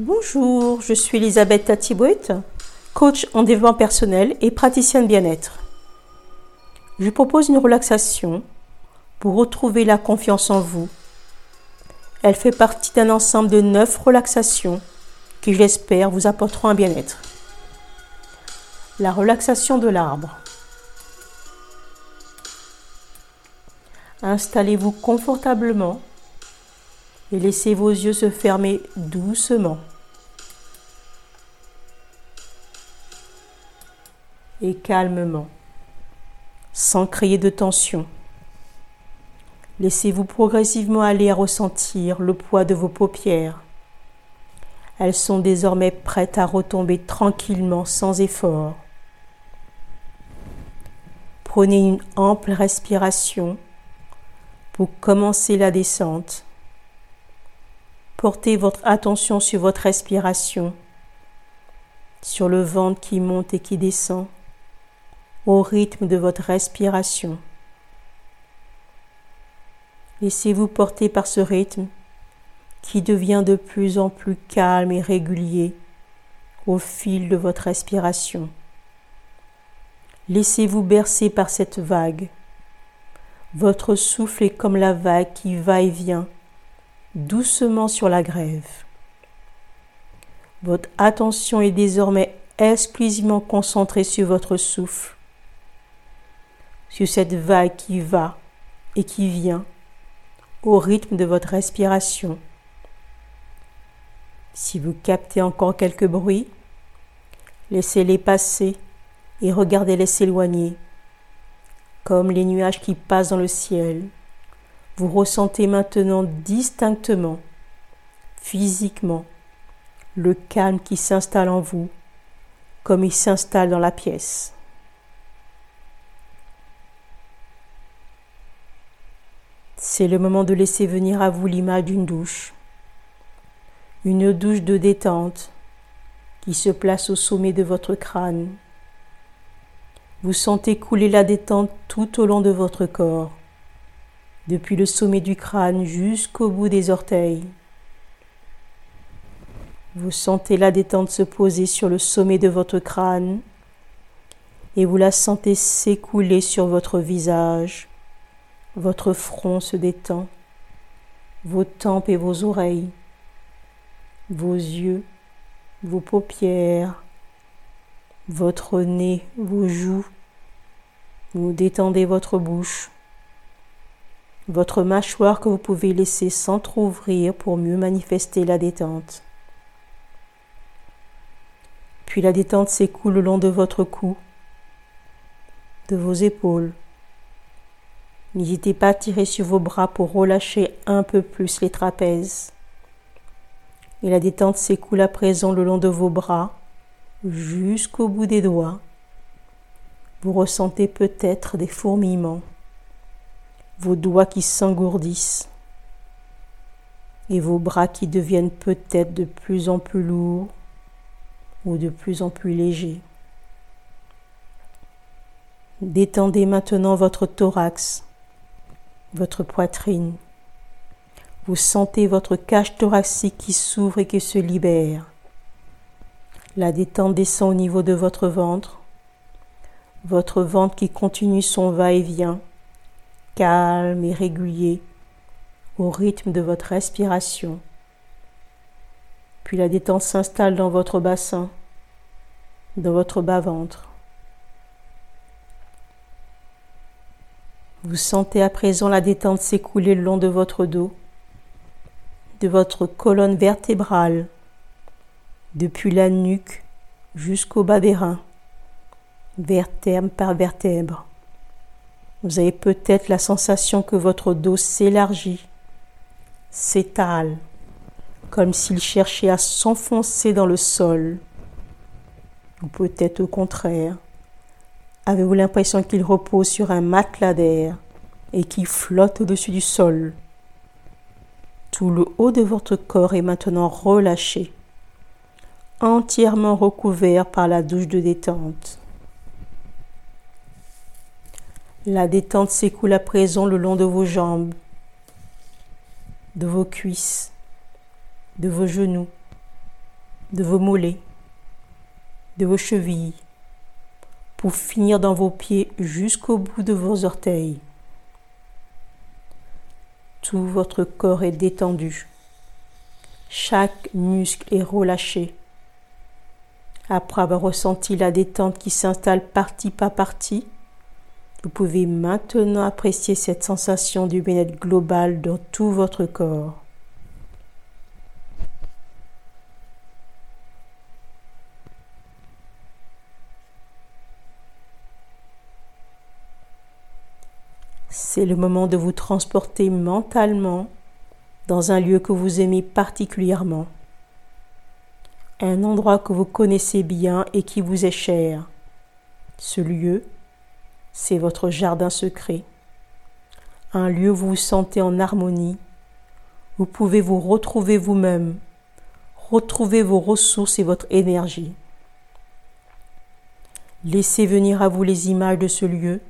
Bonjour, je suis Elisabeth Tatibouet, coach en développement personnel et praticienne bien-être. Je propose une relaxation pour retrouver la confiance en vous. Elle fait partie d'un ensemble de neuf relaxations qui, j'espère, vous apporteront un bien-être. La relaxation de l'arbre. Installez-vous confortablement et laissez vos yeux se fermer doucement. Et calmement, sans crier de tension. Laissez-vous progressivement aller à ressentir le poids de vos paupières. Elles sont désormais prêtes à retomber tranquillement sans effort. Prenez une ample respiration pour commencer la descente. Portez votre attention sur votre respiration, sur le ventre qui monte et qui descend, au rythme de votre respiration. Laissez-vous porter par ce rythme qui devient de plus en plus calme et régulier au fil de votre respiration. Laissez-vous bercer par cette vague. Votre souffle est comme la vague qui va et vient doucement sur la grève. Votre attention est désormais exclusivement concentrée sur votre souffle, sur cette vague qui va et qui vient au rythme de votre respiration. Si vous captez encore quelques bruits, laissez-les passer et regardez-les s'éloigner, comme les nuages qui passent dans le ciel. Vous ressentez maintenant distinctement, physiquement, le calme qui s'installe en vous, comme il s'installe dans la pièce. C'est le moment de laisser venir à vous l'image d'une douche, une douche de détente qui se place au sommet de votre crâne. Vous sentez couler la détente tout au long de votre corps depuis le sommet du crâne jusqu'au bout des orteils. Vous sentez la détente se poser sur le sommet de votre crâne et vous la sentez s'écouler sur votre visage. Votre front se détend, vos tempes et vos oreilles, vos yeux, vos paupières, votre nez, vos joues. Vous détendez votre bouche votre mâchoire que vous pouvez laisser s'entr'ouvrir pour mieux manifester la détente. Puis la détente s'écoule le long de votre cou, de vos épaules. N'hésitez pas à tirer sur vos bras pour relâcher un peu plus les trapèzes. Et la détente s'écoule à présent le long de vos bras jusqu'au bout des doigts. Vous ressentez peut-être des fourmillements vos doigts qui s'engourdissent et vos bras qui deviennent peut-être de plus en plus lourds ou de plus en plus légers. Détendez maintenant votre thorax, votre poitrine. Vous sentez votre cage thoracique qui s'ouvre et qui se libère. La détente descend au niveau de votre ventre, votre ventre qui continue son va-et-vient calme et régulier au rythme de votre respiration. Puis la détente s'installe dans votre bassin, dans votre bas-ventre. Vous sentez à présent la détente s'écouler le long de votre dos, de votre colonne vertébrale, depuis la nuque jusqu'au bas des reins, vertèbre par vertèbre. Vous avez peut-être la sensation que votre dos s'élargit, s'étale, comme s'il cherchait à s'enfoncer dans le sol. Ou peut-être au contraire, avez-vous l'impression qu'il repose sur un matelas d'air et qu'il flotte au-dessus du sol? Tout le haut de votre corps est maintenant relâché, entièrement recouvert par la douche de détente. La détente s'écoule à présent le long de vos jambes, de vos cuisses, de vos genoux, de vos mollets, de vos chevilles, pour finir dans vos pieds jusqu'au bout de vos orteils. Tout votre corps est détendu. Chaque muscle est relâché. Après avoir ressenti la détente qui s'installe partie par partie, vous pouvez maintenant apprécier cette sensation du bien-être global dans tout votre corps. C'est le moment de vous transporter mentalement dans un lieu que vous aimez particulièrement, un endroit que vous connaissez bien et qui vous est cher. Ce lieu, c'est votre jardin secret, un lieu où vous vous sentez en harmonie, vous pouvez vous retrouver vous-même, retrouver vos ressources et votre énergie. Laissez venir à vous les images de ce lieu,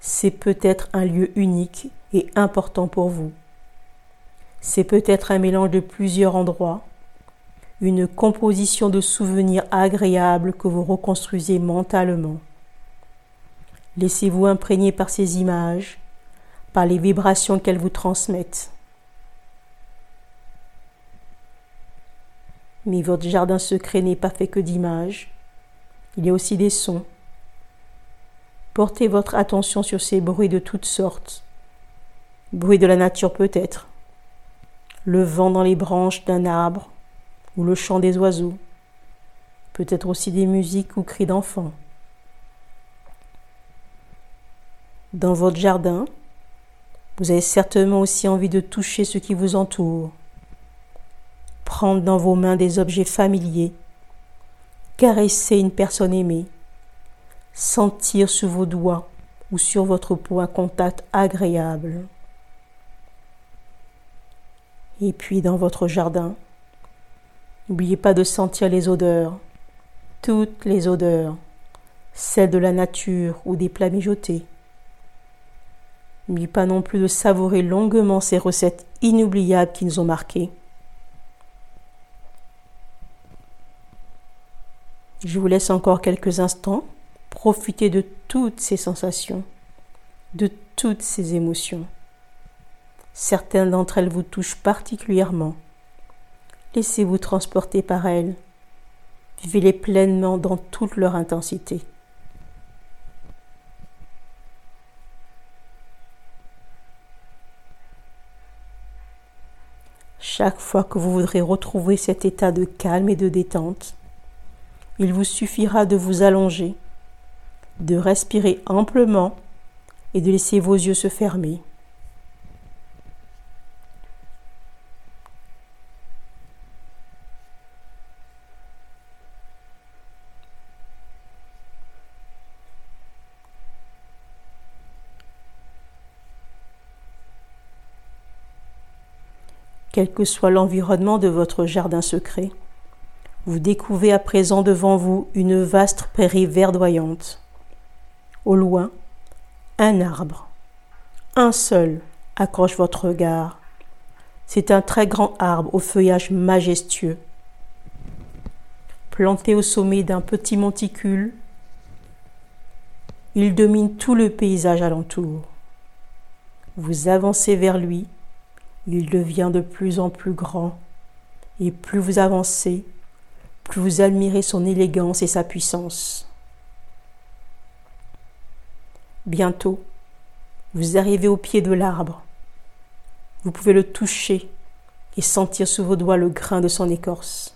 c'est peut-être un lieu unique et important pour vous. C'est peut-être un mélange de plusieurs endroits, une composition de souvenirs agréables que vous reconstruisez mentalement. Laissez-vous imprégner par ces images, par les vibrations qu'elles vous transmettent. Mais votre jardin secret n'est pas fait que d'images, il y a aussi des sons, Portez votre attention sur ces bruits de toutes sortes. Bruits de la nature peut-être. Le vent dans les branches d'un arbre ou le chant des oiseaux. Peut-être aussi des musiques ou cris d'enfants. Dans votre jardin, vous avez certainement aussi envie de toucher ce qui vous entoure. Prendre dans vos mains des objets familiers. Caresser une personne aimée sentir sur vos doigts ou sur votre peau un contact agréable. Et puis dans votre jardin, n'oubliez pas de sentir les odeurs, toutes les odeurs, celles de la nature ou des plats mijotés. N'oubliez pas non plus de savourer longuement ces recettes inoubliables qui nous ont marqués. Je vous laisse encore quelques instants Profitez de toutes ces sensations, de toutes ces émotions. Certaines d'entre elles vous touchent particulièrement. Laissez-vous transporter par elles. Vivez-les pleinement dans toute leur intensité. Chaque fois que vous voudrez retrouver cet état de calme et de détente, il vous suffira de vous allonger de respirer amplement et de laisser vos yeux se fermer. Quel que soit l'environnement de votre jardin secret, vous découvrez à présent devant vous une vaste prairie verdoyante. Au loin, un arbre, un seul, accroche votre regard. C'est un très grand arbre au feuillage majestueux. Planté au sommet d'un petit monticule, il domine tout le paysage alentour. Vous avancez vers lui, il devient de plus en plus grand, et plus vous avancez, plus vous admirez son élégance et sa puissance. Bientôt, vous arrivez au pied de l'arbre. Vous pouvez le toucher et sentir sous vos doigts le grain de son écorce.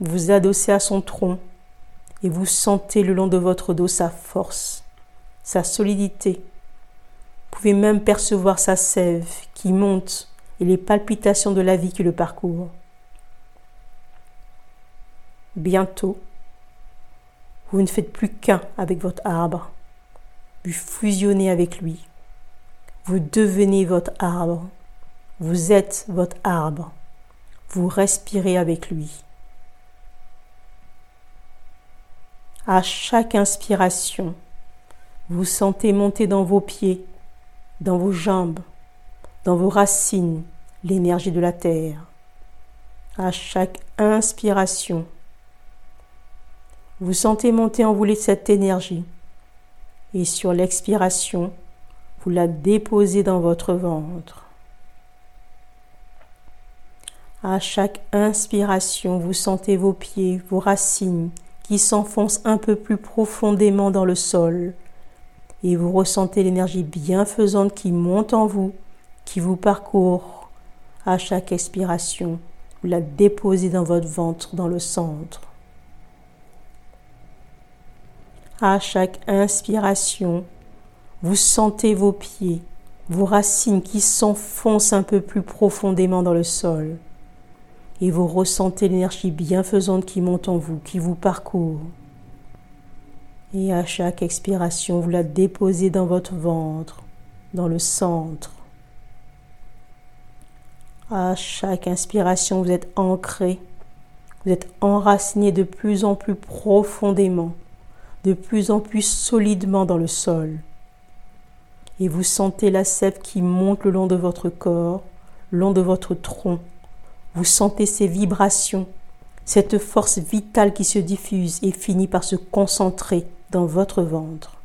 Vous adossez à son tronc et vous sentez le long de votre dos sa force, sa solidité. Vous pouvez même percevoir sa sève qui monte et les palpitations de la vie qui le parcourt. Bientôt, vous ne faites plus qu'un avec votre arbre. Vous fusionnez avec lui. Vous devenez votre arbre. Vous êtes votre arbre. Vous respirez avec lui. À chaque inspiration, vous sentez monter dans vos pieds, dans vos jambes, dans vos racines l'énergie de la terre. À chaque inspiration, vous sentez monter en vous cette énergie. Et sur l'expiration, vous la déposez dans votre ventre. À chaque inspiration, vous sentez vos pieds, vos racines qui s'enfoncent un peu plus profondément dans le sol. Et vous ressentez l'énergie bienfaisante qui monte en vous, qui vous parcourt. À chaque expiration, vous la déposez dans votre ventre, dans le centre. À chaque inspiration, vous sentez vos pieds, vos racines qui s'enfoncent un peu plus profondément dans le sol. Et vous ressentez l'énergie bienfaisante qui monte en vous, qui vous parcourt. Et à chaque expiration, vous la déposez dans votre ventre, dans le centre. À chaque inspiration, vous êtes ancré, vous êtes enraciné de plus en plus profondément, de plus en plus solidement dans le sol et vous sentez la sève qui monte le long de votre corps, le long de votre tronc. Vous sentez ces vibrations, cette force vitale qui se diffuse et finit par se concentrer dans votre ventre.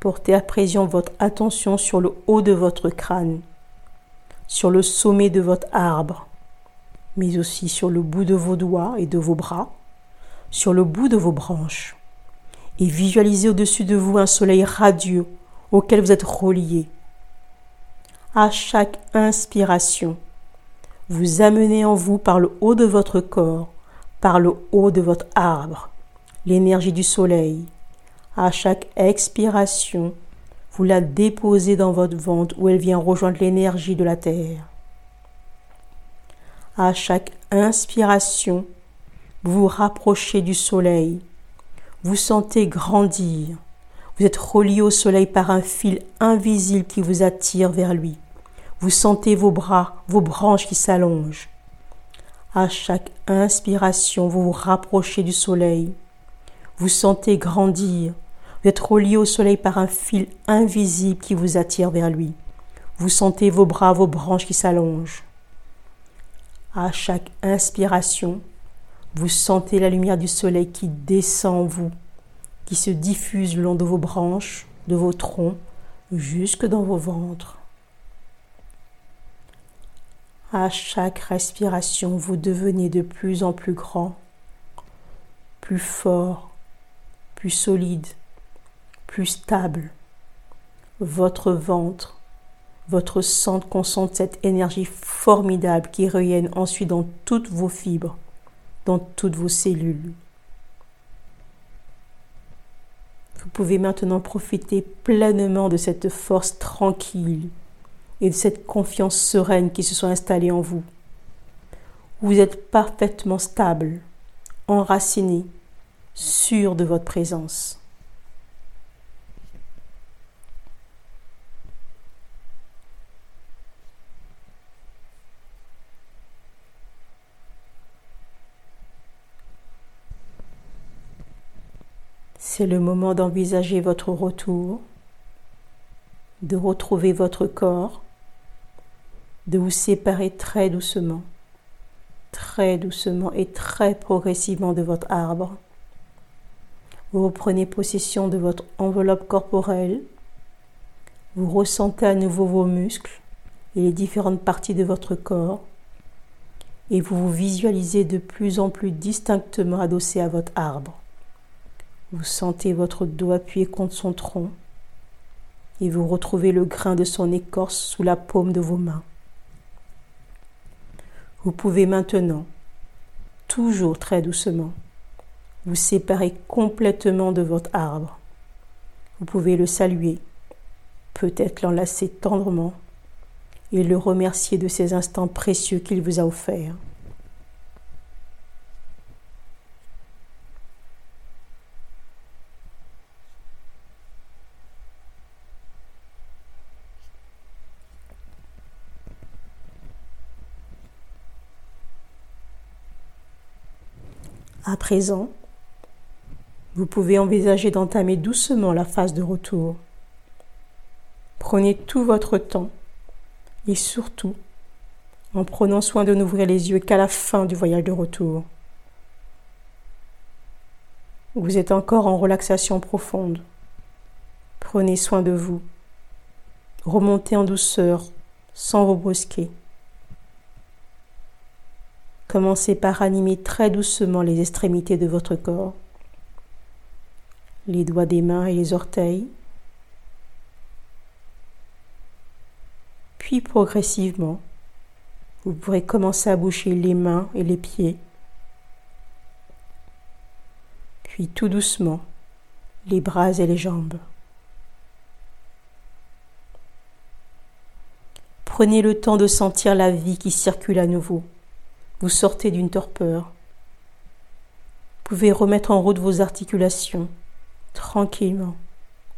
Portez à présent votre attention sur le haut de votre crâne, sur le sommet de votre arbre, mais aussi sur le bout de vos doigts et de vos bras, sur le bout de vos branches, et visualisez au-dessus de vous un soleil radieux auquel vous êtes relié. À chaque inspiration, vous amenez en vous par le haut de votre corps, par le haut de votre arbre, l'énergie du soleil. À chaque expiration, vous la déposez dans votre ventre où elle vient rejoindre l'énergie de la terre. À chaque inspiration, vous vous rapprochez du soleil. Vous sentez grandir. Vous êtes relié au soleil par un fil invisible qui vous attire vers lui. Vous sentez vos bras, vos branches qui s'allongent. À chaque inspiration, vous vous rapprochez du soleil. Vous sentez grandir. Vous êtes relié au soleil par un fil invisible qui vous attire vers lui. Vous sentez vos bras, vos branches qui s'allongent. À chaque inspiration, vous sentez la lumière du soleil qui descend en vous, qui se diffuse le long de vos branches, de vos troncs, jusque dans vos ventres. À chaque respiration, vous devenez de plus en plus grand, plus fort, plus solide, plus stable. Votre ventre votre centre concentre cette énergie formidable qui rayonne ensuite dans toutes vos fibres, dans toutes vos cellules. Vous pouvez maintenant profiter pleinement de cette force tranquille et de cette confiance sereine qui se sont installées en vous. Vous êtes parfaitement stable, enraciné, sûr de votre présence. C'est le moment d'envisager votre retour, de retrouver votre corps, de vous séparer très doucement, très doucement et très progressivement de votre arbre. Vous reprenez possession de votre enveloppe corporelle, vous ressentez à nouveau vos muscles et les différentes parties de votre corps, et vous vous visualisez de plus en plus distinctement adossé à votre arbre. Vous sentez votre dos appuyé contre son tronc et vous retrouvez le grain de son écorce sous la paume de vos mains. Vous pouvez maintenant, toujours très doucement, vous séparer complètement de votre arbre. Vous pouvez le saluer, peut-être l'enlacer tendrement et le remercier de ces instants précieux qu'il vous a offerts. À présent, Vous pouvez envisager d'entamer doucement la phase de retour. Prenez tout votre temps et surtout en prenant soin de n'ouvrir les yeux qu'à la fin du voyage de retour. Vous êtes encore en relaxation profonde. Prenez soin de vous. Remontez en douceur sans vous brusquer. Commencez par animer très doucement les extrémités de votre corps, les doigts des mains et les orteils, puis progressivement, vous pourrez commencer à boucher les mains et les pieds, puis tout doucement les bras et les jambes. Prenez le temps de sentir la vie qui circule à nouveau. Vous sortez d'une torpeur. Vous pouvez remettre en route vos articulations, tranquillement,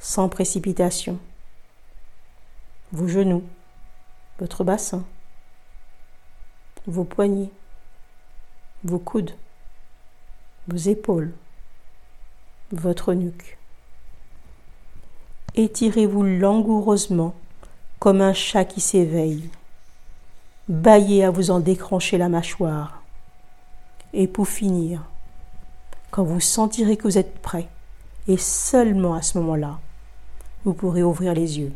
sans précipitation. Vos genoux, votre bassin, vos poignets, vos coudes, vos épaules, votre nuque. Étirez-vous langoureusement comme un chat qui s'éveille. Baillez à vous en décrancher la mâchoire. Et pour finir, quand vous sentirez que vous êtes prêt, et seulement à ce moment-là, vous pourrez ouvrir les yeux.